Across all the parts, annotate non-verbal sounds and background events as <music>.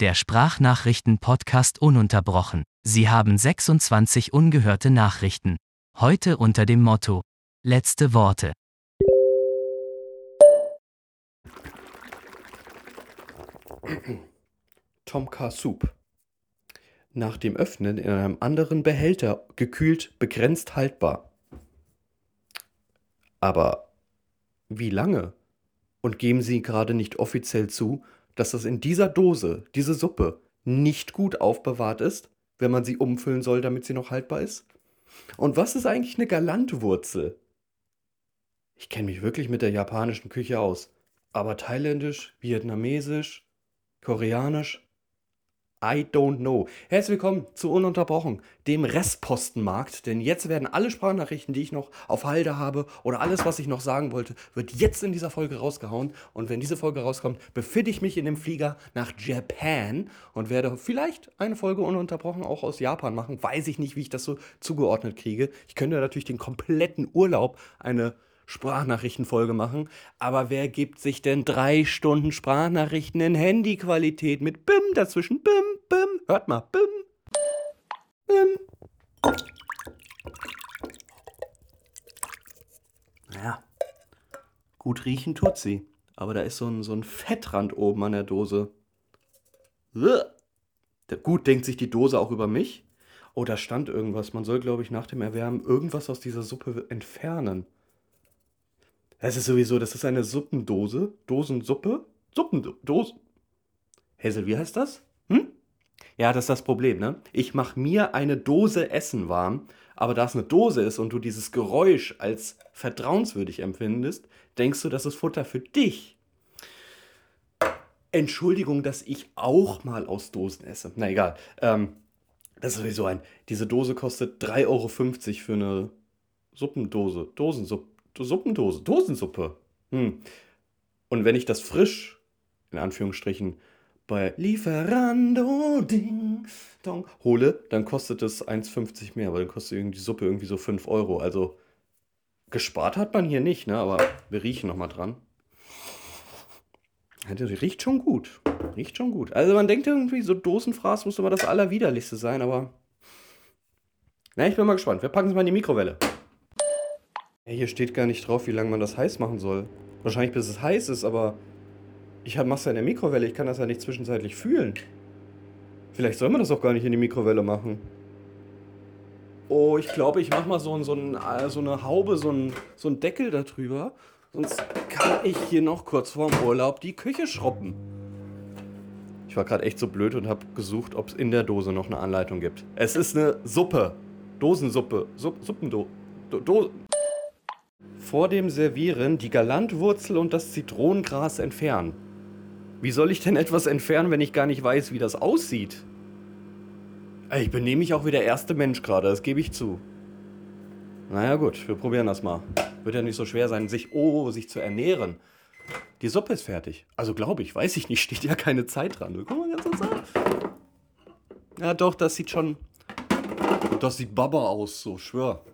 Der Sprachnachrichten-Podcast ununterbrochen. Sie haben 26 ungehörte Nachrichten. Heute unter dem Motto Letzte Worte. Tomka Soup. Nach dem Öffnen in einem anderen Behälter gekühlt begrenzt haltbar. Aber wie lange? Und geben Sie gerade nicht offiziell zu, dass das in dieser Dose, diese Suppe, nicht gut aufbewahrt ist, wenn man sie umfüllen soll, damit sie noch haltbar ist? Und was ist eigentlich eine Galantwurzel? Ich kenne mich wirklich mit der japanischen Küche aus. Aber thailändisch, vietnamesisch, koreanisch, I don't know. Herzlich willkommen zu Ununterbrochen, dem Restpostenmarkt. Denn jetzt werden alle Sprachnachrichten, die ich noch auf Halde habe oder alles, was ich noch sagen wollte, wird jetzt in dieser Folge rausgehauen. Und wenn diese Folge rauskommt, befinde ich mich in dem Flieger nach Japan und werde vielleicht eine Folge ununterbrochen auch aus Japan machen. Weiß ich nicht, wie ich das so zugeordnet kriege. Ich könnte natürlich den kompletten Urlaub eine Sprachnachrichtenfolge machen. Aber wer gibt sich denn drei Stunden Sprachnachrichten in Handyqualität mit Bim dazwischen? Bim, Bim. Hört mal, Bim. Bim. Naja, gut riechen tut sie. Aber da ist so ein, so ein Fettrand oben an der Dose. Gut, denkt sich die Dose auch über mich? Oh, da stand irgendwas. Man soll, glaube ich, nach dem Erwärmen irgendwas aus dieser Suppe entfernen. Es ist sowieso, das ist eine Suppendose. Dosensuppe? Suppendose. Hazel, wie heißt das? Hm? Ja, das ist das Problem, ne? Ich mache mir eine Dose Essen warm, aber da es eine Dose ist und du dieses Geräusch als vertrauenswürdig empfindest, denkst du, das ist Futter für dich. Entschuldigung, dass ich auch mal aus Dosen esse. Na egal. Ähm, das ist sowieso ein. Diese Dose kostet 3,50 Euro für eine Suppendose. Dosensuppe. Suppendose, Dosensuppe. Hm. Und wenn ich das frisch, in Anführungsstrichen, bei Lieferando Ding Dong hole, dann kostet es 1,50 mehr, weil dann kostet die Suppe irgendwie so 5 Euro. Also gespart hat man hier nicht, ne? aber wir riechen nochmal dran. Die riecht schon gut. Riecht schon gut. Also man denkt irgendwie, so Dosenfraß muss immer das Allerwiderlichste sein, aber. Na, ich bin mal gespannt. Wir packen es mal in die Mikrowelle. Hey, hier steht gar nicht drauf, wie lange man das heiß machen soll. Wahrscheinlich bis es heiß ist, aber ich mach's ja in der Mikrowelle, ich kann das ja nicht zwischenzeitlich fühlen. Vielleicht soll man das auch gar nicht in die Mikrowelle machen. Oh, ich glaube, ich mach mal so, so, ein, äh, so eine Haube, so einen so ein Deckel darüber. Sonst kann ich hier noch kurz vorm Urlaub die Küche schruppen. Ich war gerade echt so blöd und habe gesucht, ob es in der Dose noch eine Anleitung gibt. Es ist eine Suppe. Dosensuppe. Supp, Suppendo. Do, Do, vor dem Servieren die Galantwurzel und das Zitronengras entfernen. Wie soll ich denn etwas entfernen, wenn ich gar nicht weiß, wie das aussieht? Ich benehme mich auch wie der erste Mensch gerade, das gebe ich zu. Naja gut, wir probieren das mal. Wird ja nicht so schwer sein, sich, oh, sich zu ernähren. Die Suppe ist fertig. Also glaube ich, weiß ich nicht, steht ja keine Zeit dran. Guck mal ganz kurz an. Ja doch, das sieht schon... Das sieht Baba aus, so, schwör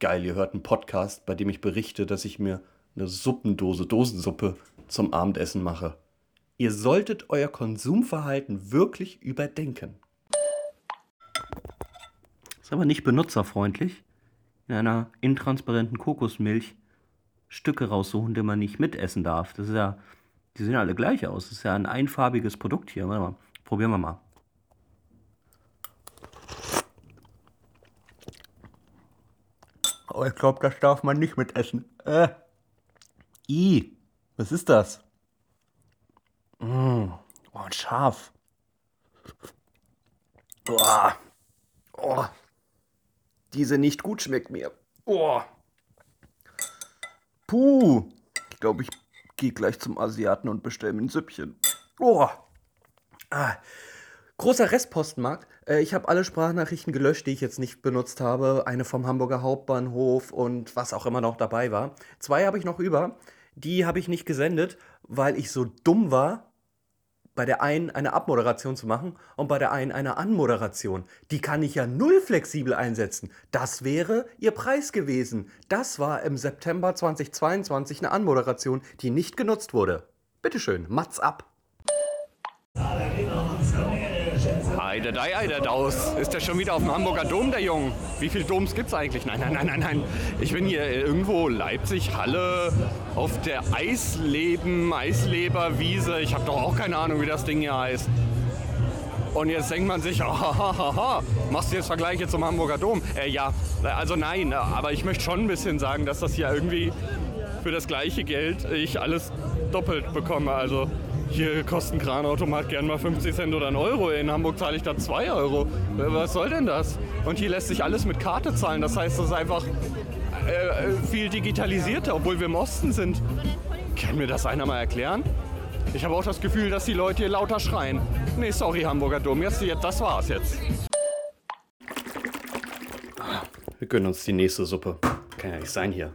geil, ihr hört einen Podcast, bei dem ich berichte, dass ich mir eine Suppendose, Dosensuppe zum Abendessen mache. Ihr solltet euer Konsumverhalten wirklich überdenken. Ist aber nicht benutzerfreundlich, in einer intransparenten Kokosmilch Stücke raussuchen, die man nicht mitessen darf. Das ist ja, die sehen alle gleich aus. Das ist ja ein einfarbiges Produkt hier. Warte mal, probieren wir mal. Oh, ich glaube, das darf man nicht mitessen. Äh. I. Was ist das? Mm. Oh, scharf. Oh. oh. Diese nicht gut schmeckt mir. Oh. Puh. Ich glaube, ich gehe gleich zum Asiaten und bestelle mir ein Süppchen. Oh. Ah. Großer Restpostenmarkt. Äh, ich habe alle Sprachnachrichten gelöscht, die ich jetzt nicht benutzt habe. Eine vom Hamburger Hauptbahnhof und was auch immer noch dabei war. Zwei habe ich noch über. Die habe ich nicht gesendet, weil ich so dumm war, bei der einen eine Abmoderation zu machen und bei der einen eine Anmoderation. Die kann ich ja null flexibel einsetzen. Das wäre ihr Preis gewesen. Das war im September 2022 eine Anmoderation, die nicht genutzt wurde. Bitteschön, Mats ab. Allerdings. Heide, dei, heide, daus. Ist der schon wieder auf dem Hamburger Dom, der Junge? Wie viele Doms gibt's eigentlich? Nein, nein, nein, nein, nein. Ich bin hier irgendwo Leipzig, Halle, auf der Eisleben, Eisleberwiese. Ich habe doch auch keine Ahnung, wie das Ding hier heißt. Und jetzt denkt man sich, <laughs> oh, machst du jetzt Vergleiche zum Hamburger Dom? Äh, ja, also nein, aber ich möchte schon ein bisschen sagen, dass das hier irgendwie für das gleiche Geld ich alles doppelt bekomme. Also hier kostet ein Kranautomat gern mal 50 Cent oder ein Euro. In Hamburg zahle ich da 2 Euro. Was soll denn das? Und hier lässt sich alles mit Karte zahlen. Das heißt, es ist einfach äh, viel digitalisierter, obwohl wir im Osten sind. Kann mir das einer mal erklären? Ich habe auch das Gefühl, dass die Leute hier lauter schreien. Nee, sorry, Hamburger Dom. Jetzt, jetzt, das war's jetzt. Wir gönnen uns die nächste Suppe. Kann ja nicht sein hier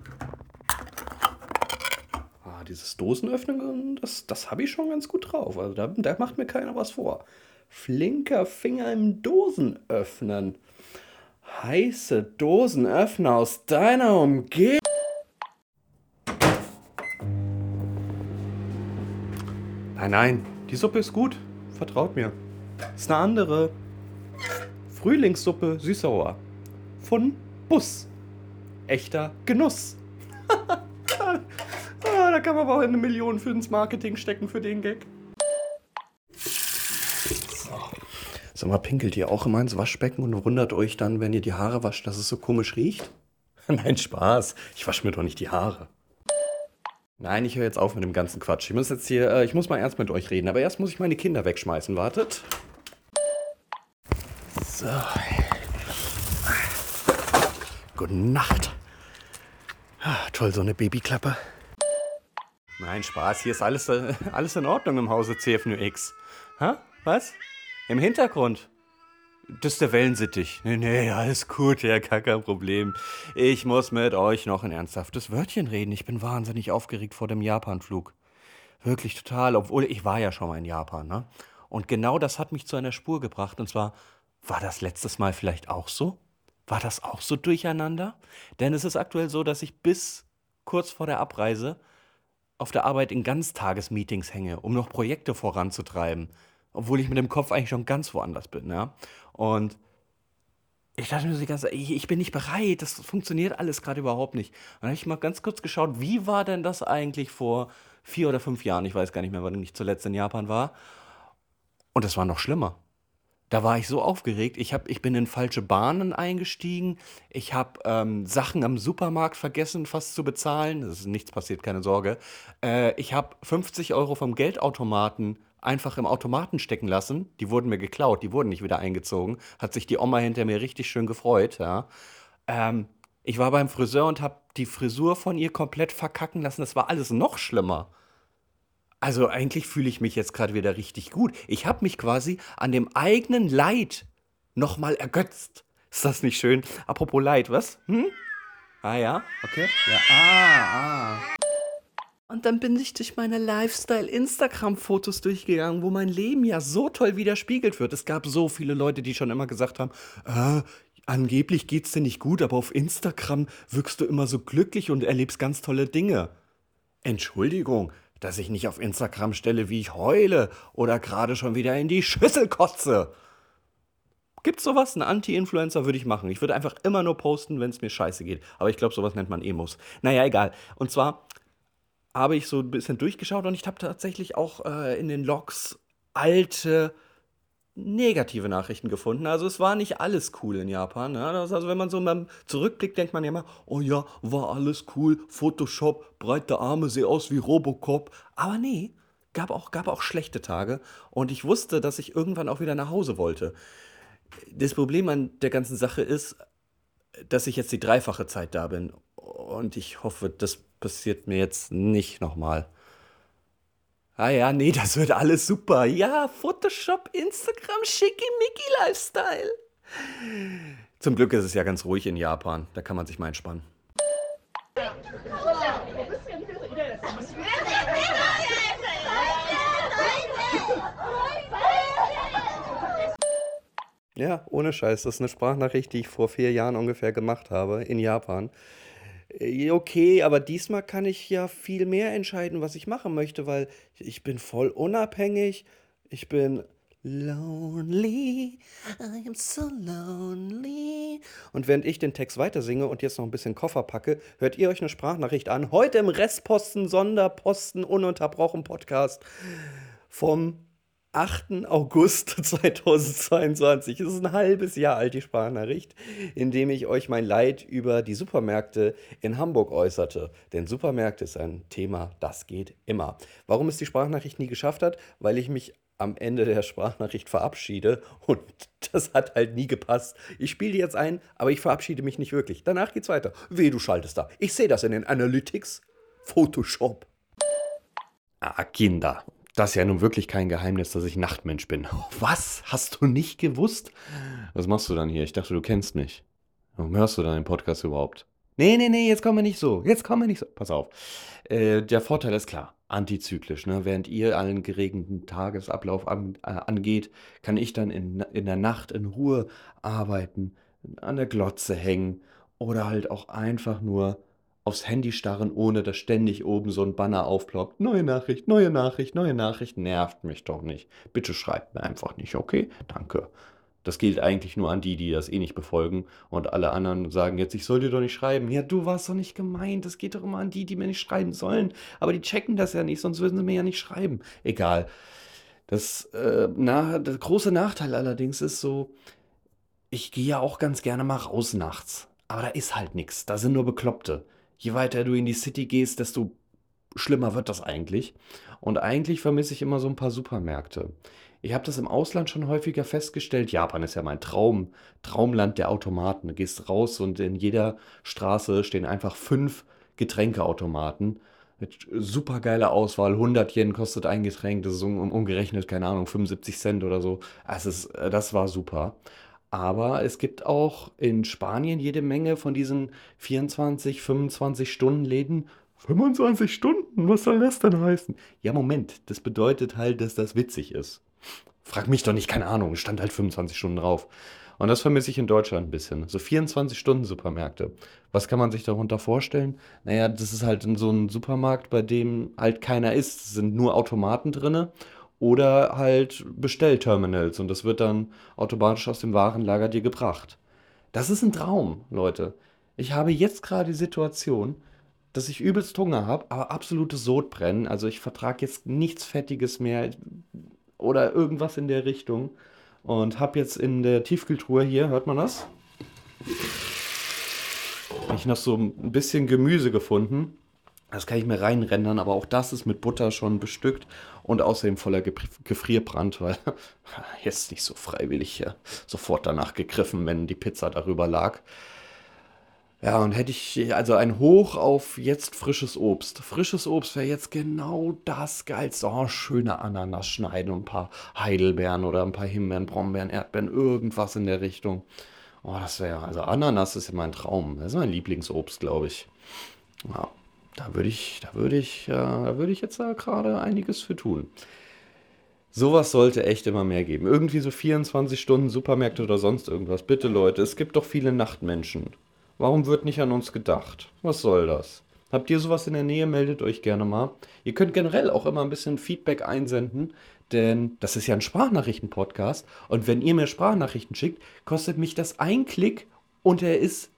dieses Dosenöffnen, das, das habe ich schon ganz gut drauf. Also da, da macht mir keiner was vor. Flinker Finger im Dosenöffnen. Heiße Dosenöffner aus deiner Umgebung. Nein, nein, die Suppe ist gut. Vertraut mir. Ist eine andere. Frühlingssuppe süß-sauer. Von Bus. Echter Genuss. <laughs> kann man aber auch eine Million für ins Marketing stecken für den Gag. So. Sag mal, pinkelt ihr auch immer ins Waschbecken und wundert euch dann, wenn ihr die Haare wascht, dass es so komisch riecht? <laughs> Nein, Spaß. Ich wasche mir doch nicht die Haare. Nein, ich höre jetzt auf mit dem ganzen Quatsch. Ich muss jetzt hier, äh, ich muss mal ernst mit euch reden, aber erst muss ich meine Kinder wegschmeißen. Wartet. So. Gute Nacht. Ah, toll, so eine Babyklappe. Nein, Spaß. Hier ist alles, äh, <laughs> alles in Ordnung im Hause CFNUX. Hä? Was? Im Hintergrund? Das ist der Wellensittich. Nee, nee, alles gut, ja, gar kein Problem. Ich muss mit euch noch ein ernsthaftes Wörtchen reden. Ich bin wahnsinnig aufgeregt vor dem Japanflug. Wirklich total, obwohl ich war ja schon mal in Japan, ne? Und genau das hat mich zu einer Spur gebracht. Und zwar, war das letztes Mal vielleicht auch so? War das auch so durcheinander? Denn es ist aktuell so, dass ich bis kurz vor der Abreise auf der Arbeit in Ganztagesmeetings hänge, um noch Projekte voranzutreiben, obwohl ich mit dem Kopf eigentlich schon ganz woanders bin, ja. Und ich dachte mir so die ganze Zeit, ich, bin nicht bereit, das funktioniert alles gerade überhaupt nicht. Und dann habe ich mal ganz kurz geschaut, wie war denn das eigentlich vor vier oder fünf Jahren? Ich weiß gar nicht mehr, wann ich zuletzt in Japan war. Und das war noch schlimmer. Da war ich so aufgeregt. Ich, hab, ich bin in falsche Bahnen eingestiegen. Ich habe ähm, Sachen am Supermarkt vergessen, fast zu bezahlen. Es ist nichts passiert, keine Sorge. Äh, ich habe 50 Euro vom Geldautomaten einfach im Automaten stecken lassen. Die wurden mir geklaut, die wurden nicht wieder eingezogen. Hat sich die Oma hinter mir richtig schön gefreut. Ja. Ähm, ich war beim Friseur und habe die Frisur von ihr komplett verkacken lassen. Das war alles noch schlimmer. Also eigentlich fühle ich mich jetzt gerade wieder richtig gut. Ich habe mich quasi an dem eigenen Leid nochmal ergötzt. Ist das nicht schön? Apropos Leid, was? Hm? Ah ja, okay. Ja, ah, ah. Und dann bin ich durch meine Lifestyle-Instagram-Fotos durchgegangen, wo mein Leben ja so toll widerspiegelt wird. Es gab so viele Leute, die schon immer gesagt haben, äh, angeblich geht's dir nicht gut, aber auf Instagram wirkst du immer so glücklich und erlebst ganz tolle Dinge. Entschuldigung, dass ich nicht auf Instagram stelle, wie ich heule oder gerade schon wieder in die Schüssel kotze. Gibt's sowas? Ein Anti-Influencer würde ich machen. Ich würde einfach immer nur posten, wenn es mir scheiße geht. Aber ich glaube, sowas nennt man Emos. Naja, egal. Und zwar habe ich so ein bisschen durchgeschaut und ich habe tatsächlich auch äh, in den Logs alte negative Nachrichten gefunden. Also es war nicht alles cool in Japan. Ne? also wenn man so mal zurückblickt, denkt man ja immer, oh ja, war alles cool, Photoshop, breite Arme, sehe aus wie Robocop. Aber nee, gab auch, gab auch schlechte Tage. Und ich wusste, dass ich irgendwann auch wieder nach Hause wollte. Das Problem an der ganzen Sache ist, dass ich jetzt die dreifache Zeit da bin. Und ich hoffe, das passiert mir jetzt nicht nochmal. Ah ja, nee, das wird alles super. Ja, Photoshop, Instagram, schickimicki Lifestyle. Zum Glück ist es ja ganz ruhig in Japan. Da kann man sich mal entspannen. Ja, ohne Scheiß. Das ist eine Sprachnachricht, die ich vor vier Jahren ungefähr gemacht habe in Japan. Äh, okay, aber diesmal kann ich ja viel mehr entscheiden, was ich machen möchte, weil ich bin voll unabhängig. Ich bin Lonely, I am so lonely. Und während ich den Text weiter singe und jetzt noch ein bisschen Koffer packe, hört ihr euch eine Sprachnachricht an. Heute im Restposten, Sonderposten, ununterbrochen Podcast vom 8. August <laughs> 2022. Es ist ein halbes Jahr alt, die Sprachnachricht, in dem ich euch mein Leid über die Supermärkte in Hamburg äußerte. Denn Supermärkte ist ein Thema, das geht immer. Warum es die Sprachnachricht nie geschafft hat? Weil ich mich am Ende der Sprachnachricht verabschiede und <laughs> das hat halt nie gepasst. Ich spiele jetzt ein, aber ich verabschiede mich nicht wirklich. Danach geht's weiter. Weh, du schaltest da. Ich sehe das in den Analytics. Photoshop. Ah, Kinder. Das ist ja nun wirklich kein Geheimnis, dass ich Nachtmensch bin. <laughs> Was? Hast du nicht gewusst? Was machst du dann hier? Ich dachte, du kennst mich. Warum hörst du dann den Podcast überhaupt? Nee, nee, nee, jetzt kommen wir nicht so. Jetzt kommen wir nicht so. Pass auf. Äh, der Vorteil ist klar. Antizyklisch. Ne? Während ihr allen geregelten Tagesablauf an, äh, angeht, kann ich dann in, in der Nacht in Ruhe arbeiten, an der Glotze hängen oder halt auch einfach nur aufs Handy starren, ohne dass ständig oben so ein Banner aufploppt. Neue Nachricht, neue Nachricht, neue Nachricht. Nervt mich doch nicht. Bitte schreibt mir einfach nicht, okay? Danke. Das gilt eigentlich nur an die, die das eh nicht befolgen. Und alle anderen sagen jetzt, ich soll dir doch nicht schreiben. Ja, du warst doch nicht gemeint. Das geht doch immer an die, die mir nicht schreiben sollen. Aber die checken das ja nicht, sonst würden sie mir ja nicht schreiben. Egal. Das, äh, na, der große Nachteil allerdings ist so, ich gehe ja auch ganz gerne mal raus nachts. Aber da ist halt nichts. Da sind nur Bekloppte je weiter du in die City gehst, desto schlimmer wird das eigentlich. Und eigentlich vermisse ich immer so ein paar Supermärkte. Ich habe das im Ausland schon häufiger festgestellt. Japan ist ja mein Traum, Traumland der Automaten. Du gehst raus und in jeder Straße stehen einfach fünf Getränkeautomaten mit super geiler Auswahl. 100 Yen kostet ein Getränk, das ist um, umgerechnet, keine Ahnung, 75 Cent oder so. Also das war super. Aber es gibt auch in Spanien jede Menge von diesen 24, 25 Stunden Läden. 25 Stunden? Was soll das denn heißen? Ja, Moment, das bedeutet halt, dass das witzig ist. Frag mich doch nicht, keine Ahnung, stand halt 25 Stunden drauf. Und das vermisse ich in Deutschland ein bisschen. So 24 Stunden Supermärkte. Was kann man sich darunter vorstellen? Naja, das ist halt so ein Supermarkt, bei dem halt keiner ist. Es sind nur Automaten drinne oder halt Bestellterminals und das wird dann automatisch aus dem Warenlager dir gebracht. Das ist ein Traum, Leute. Ich habe jetzt gerade die Situation, dass ich übelst Hunger habe, aber absolutes Sodbrennen. Also ich vertrage jetzt nichts Fettiges mehr oder irgendwas in der Richtung. Und habe jetzt in der Tiefkühltruhe hier, hört man das? Ich noch so ein bisschen Gemüse gefunden. Das kann ich mir reinrendern, aber auch das ist mit Butter schon bestückt und außerdem voller Gefrierbrand, weil <laughs> jetzt nicht so freiwillig ja, sofort danach gegriffen, wenn die Pizza darüber lag. Ja, und hätte ich also ein Hoch auf jetzt frisches Obst. Frisches Obst wäre jetzt genau das Geilste. Oh, schöne Ananas schneiden und ein paar Heidelbeeren oder ein paar Himbeeren, Brombeeren, Erdbeeren, irgendwas in der Richtung. Oh, das wäre, also Ananas ist ja mein Traum. Das ist mein Lieblingsobst, glaube ich. Ja. Da würde ich, da würde ich, da würde ich jetzt da gerade einiges für tun. Sowas sollte echt immer mehr geben. Irgendwie so 24 Stunden Supermärkte oder sonst irgendwas. Bitte Leute, es gibt doch viele Nachtmenschen. Warum wird nicht an uns gedacht? Was soll das? Habt ihr sowas in der Nähe? Meldet euch gerne mal. Ihr könnt generell auch immer ein bisschen Feedback einsenden, denn das ist ja ein Sprachnachrichten-Podcast. Und wenn ihr mir Sprachnachrichten schickt, kostet mich das ein Klick und er ist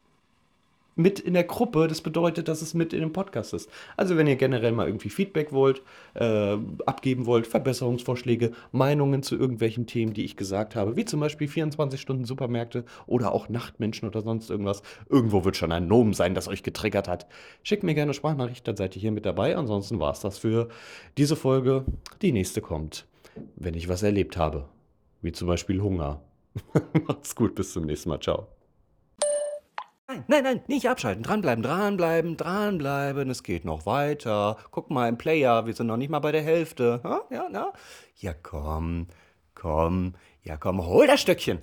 mit in der Gruppe. Das bedeutet, dass es mit in dem Podcast ist. Also wenn ihr generell mal irgendwie Feedback wollt, äh, abgeben wollt, Verbesserungsvorschläge, Meinungen zu irgendwelchen Themen, die ich gesagt habe, wie zum Beispiel 24 Stunden Supermärkte oder auch Nachtmenschen oder sonst irgendwas. Irgendwo wird schon ein Nomen sein, das euch getriggert hat. Schickt mir gerne Sprachnachricht, dann seid ihr hier mit dabei. Ansonsten war es das für diese Folge. Die nächste kommt, wenn ich was erlebt habe. Wie zum Beispiel Hunger. <laughs> Macht's gut, bis zum nächsten Mal. Ciao. Nein, nein, nein, nicht abschalten. Dranbleiben, dranbleiben, dranbleiben. Es geht noch weiter. Guck mal im Player, wir sind noch nicht mal bei der Hälfte. Ha? Ja, na? Ja, komm, komm. Ja, komm, hol das Stöckchen.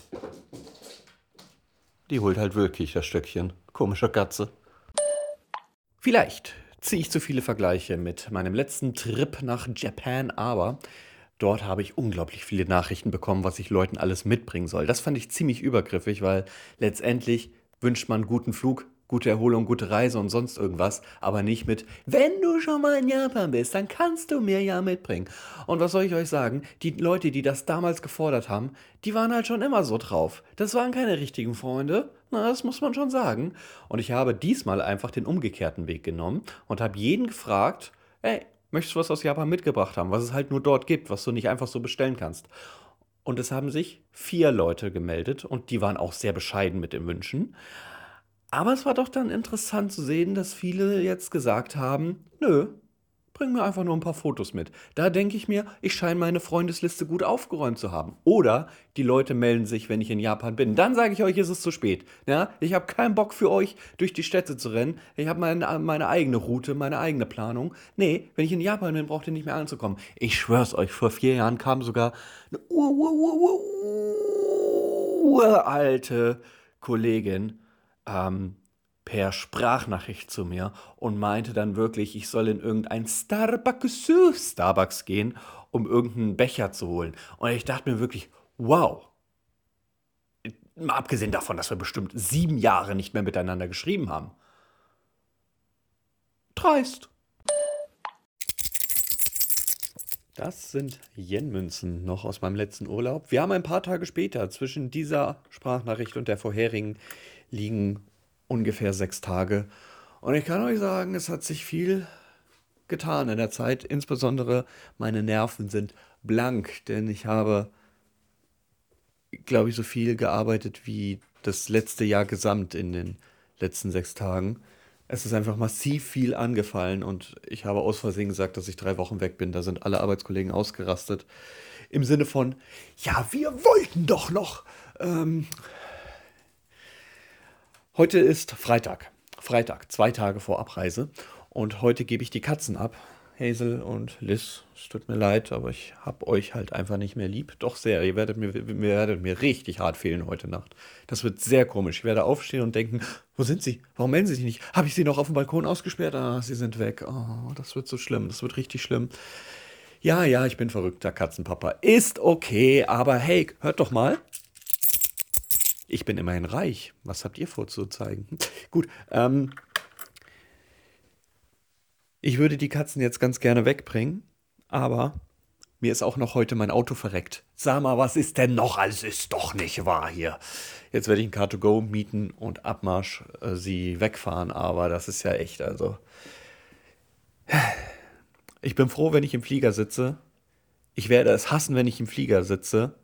Die holt halt wirklich das Stöckchen. Komische Katze. Vielleicht ziehe ich zu viele Vergleiche mit meinem letzten Trip nach Japan, aber dort habe ich unglaublich viele Nachrichten bekommen, was ich Leuten alles mitbringen soll. Das fand ich ziemlich übergriffig, weil letztendlich wünscht man guten Flug, gute Erholung, gute Reise und sonst irgendwas, aber nicht mit, wenn du schon mal in Japan bist, dann kannst du mir ja mitbringen. Und was soll ich euch sagen? Die Leute, die das damals gefordert haben, die waren halt schon immer so drauf. Das waren keine richtigen Freunde, na, das muss man schon sagen. Und ich habe diesmal einfach den umgekehrten Weg genommen und habe jeden gefragt, ey, möchtest du was aus Japan mitgebracht haben, was es halt nur dort gibt, was du nicht einfach so bestellen kannst. Und es haben sich vier Leute gemeldet und die waren auch sehr bescheiden mit den Wünschen. Aber es war doch dann interessant zu sehen, dass viele jetzt gesagt haben, nö, bring mir einfach nur ein paar Fotos mit. Da denke ich mir, ich scheine meine Freundesliste gut aufgeräumt zu haben. Oder die Leute melden sich, wenn ich in Japan bin. Dann sage ich euch, ist es zu spät. Ja, ich habe keinen Bock für euch, durch die Städte zu rennen. Ich habe meine, meine eigene Route, meine eigene Planung. Nee, wenn ich in Japan bin, braucht ihr nicht mehr anzukommen. Ich schwör's euch, vor vier Jahren kam sogar eine ur, ur, ur, ur, uralte Kollegin ähm, per Sprachnachricht zu mir und meinte dann wirklich, ich soll in irgendein Starbucks, Starbucks gehen, um irgendeinen Becher zu holen. Und ich dachte mir wirklich, wow. Mal abgesehen davon, dass wir bestimmt sieben Jahre nicht mehr miteinander geschrieben haben. Dreist. Das sind Yen-Münzen noch aus meinem letzten Urlaub. Wir haben ein paar Tage später zwischen dieser Sprachnachricht und der vorherigen liegen ungefähr sechs Tage. Und ich kann euch sagen, es hat sich viel getan in der Zeit. Insbesondere meine Nerven sind blank, denn ich habe, glaube ich, so viel gearbeitet wie das letzte Jahr gesamt in den letzten sechs Tagen. Es ist einfach massiv viel angefallen und ich habe aus Versehen gesagt, dass ich drei Wochen weg bin. Da sind alle Arbeitskollegen ausgerastet. Im Sinne von, ja, wir wollten doch noch. Ähm, Heute ist Freitag. Freitag, zwei Tage vor Abreise. Und heute gebe ich die Katzen ab. Hazel und Liz, es tut mir leid, aber ich habe euch halt einfach nicht mehr lieb. Doch sehr. Ihr werdet mir, ihr werdet mir richtig hart fehlen heute Nacht. Das wird sehr komisch. Ich werde aufstehen und denken, wo sind sie? Warum melden sie sich nicht? Habe ich sie noch auf dem Balkon ausgesperrt? Ah, sie sind weg. Oh, das wird so schlimm. Das wird richtig schlimm. Ja, ja, ich bin verrückter Katzenpapa. Ist okay, aber hey, hört doch mal. Ich bin immerhin reich. Was habt ihr vorzuzeigen? <laughs> Gut, ähm, ich würde die Katzen jetzt ganz gerne wegbringen, aber mir ist auch noch heute mein Auto verreckt. Sag mal, was ist denn noch? Alles ist doch nicht wahr hier. Jetzt werde ich ein Car2Go mieten und Abmarsch äh, sie wegfahren, aber das ist ja echt, also. <sighs> Ich bin froh, wenn ich im Flieger sitze. Ich werde es hassen, wenn ich im Flieger sitze.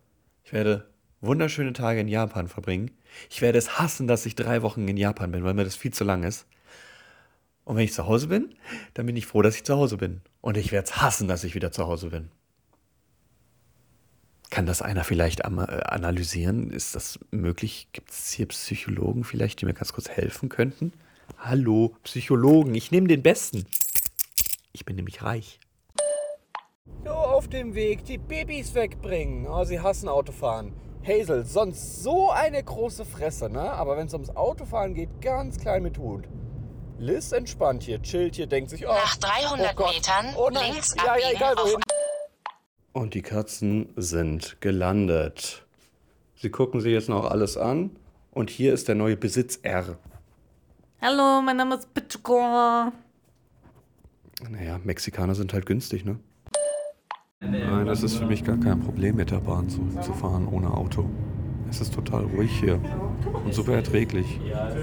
Ich werde wunderschöne Tage in Japan verbringen. Ich werde es hassen, dass ich drei Wochen in Japan bin, weil mir das viel zu lang ist. Und wenn ich zu Hause bin, dann bin ich froh, dass ich zu Hause bin. Und ich werde es hassen, dass ich wieder zu Hause bin. Kann das einer vielleicht äh, analysieren? Ist das möglich? Gibt es hier Psychologen vielleicht, die mir ganz kurz helfen könnten? Hallo, Psychologen, ich nehme den Besten. Ich bin nämlich reich. So, auf dem Weg die Babys wegbringen. Oh, sie hassen Autofahren. Hazel, sonst so eine große Fresse, ne? Aber wenn es ums Autofahren geht, ganz klein mit Hut. Liz entspannt hier, chillt hier, denkt sich, oh, Nach 300 oh Metern oh nein. links ja, ja, abbiegen egal wohin. Und die Katzen sind gelandet. Sie gucken sich jetzt noch alles an. Und hier ist der neue Besitz R. Hallo, mein Name ist Pitchko. Naja, Mexikaner sind halt günstig, ne? Nein, das ist für mich gar kein Problem, mit der Bahn zu, zu fahren ohne Auto. Es ist total ruhig hier und super erträglich.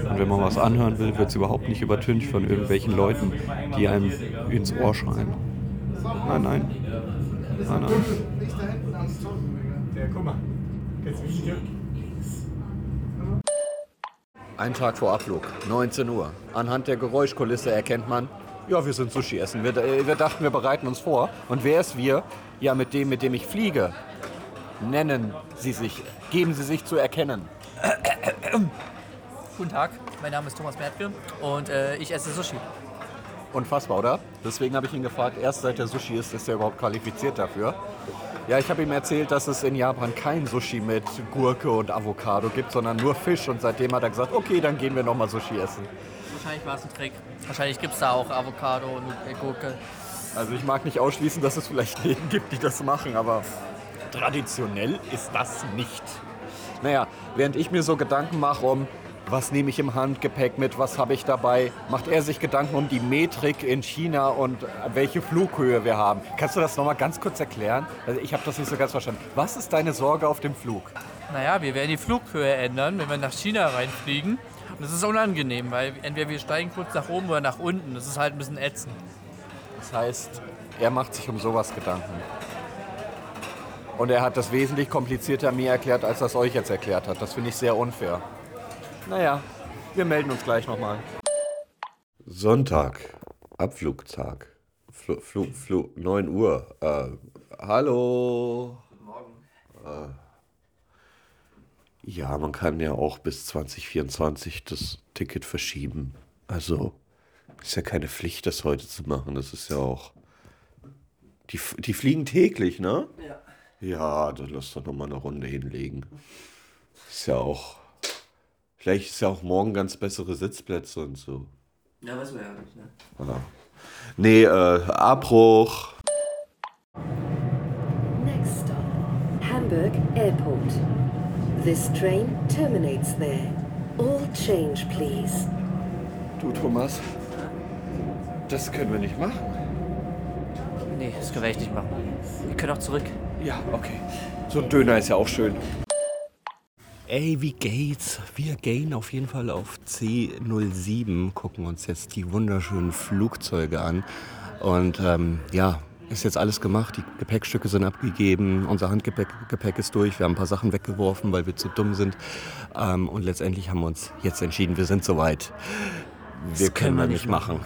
Und wenn man was anhören will, wird es überhaupt nicht übertüncht von irgendwelchen Leuten, die einem ins Ohr schreien. Nein, nein. Nein, nein. Ein Tag vor Abflug, 19 Uhr. Anhand der Geräuschkulisse erkennt man, ja, wir sind Sushi essen. Wir, äh, wir dachten, wir bereiten uns vor. Und wer ist wir? Ja, mit dem, mit dem ich fliege. Nennen Sie sich, geben Sie sich zu erkennen. Guten Tag, mein Name ist Thomas Mertke und äh, ich esse Sushi. Unfassbar, oder? Deswegen habe ich ihn gefragt, erst seit er Sushi ist, ist er überhaupt qualifiziert dafür. Ja, ich habe ihm erzählt, dass es in Japan kein Sushi mit Gurke und Avocado gibt, sondern nur Fisch. Und seitdem hat er gesagt, okay, dann gehen wir nochmal Sushi essen. Wahrscheinlich war es ein Trick. Wahrscheinlich gibt es da auch Avocado und Gurke. Also ich mag nicht ausschließen, dass es vielleicht <laughs> Läden gibt, die das machen, aber traditionell ist das nicht. Naja, während ich mir so Gedanken mache um was nehme ich im Handgepäck mit, was habe ich dabei, macht er sich Gedanken um die Metrik in China und welche Flughöhe wir haben. Kannst du das nochmal ganz kurz erklären? Also ich habe das nicht so ganz verstanden. Was ist deine Sorge auf dem Flug? Naja, wir werden die Flughöhe ändern, wenn wir nach China reinfliegen. Und das ist unangenehm, weil entweder wir steigen kurz nach oben oder nach unten. Das ist halt ein bisschen ätzend. Das heißt, er macht sich um sowas Gedanken. Und er hat das wesentlich komplizierter mir erklärt, als das euch jetzt erklärt hat. Das finde ich sehr unfair. Naja, wir melden uns gleich nochmal. Sonntag, Abflugtag. Fl Flug, Flug, 9 Uhr. Äh, hallo. Morgen. Äh, ja, man kann ja auch bis 2024 das Ticket verschieben. Also ist ja keine Pflicht, das heute zu machen. Das ist ja auch. Die, die fliegen täglich, ne? Ja. Ja, dann lass doch nochmal eine Runde hinlegen. Ist ja auch. Vielleicht ist ja auch morgen ganz bessere Sitzplätze und so. Ja, weiß man ja nicht, ne? Ja. Nee, äh, Abbruch. Next stop, Hamburg Airport. This train terminates there. All change, please. Du, Thomas. Das können wir nicht machen. Nee, das können wir echt nicht machen. Wir können auch zurück. Ja, okay. So ein Döner ist ja auch schön. Ey, wie geht's? Wir gehen auf jeden Fall auf C07, gucken uns jetzt die wunderschönen Flugzeuge an. Und ähm, ja, ist jetzt alles gemacht. Die Gepäckstücke sind abgegeben, unser Handgepäck Gepäck ist durch. Wir haben ein paar Sachen weggeworfen, weil wir zu dumm sind. Ähm, und letztendlich haben wir uns jetzt entschieden, wir sind soweit. Wir können, wir nicht machen.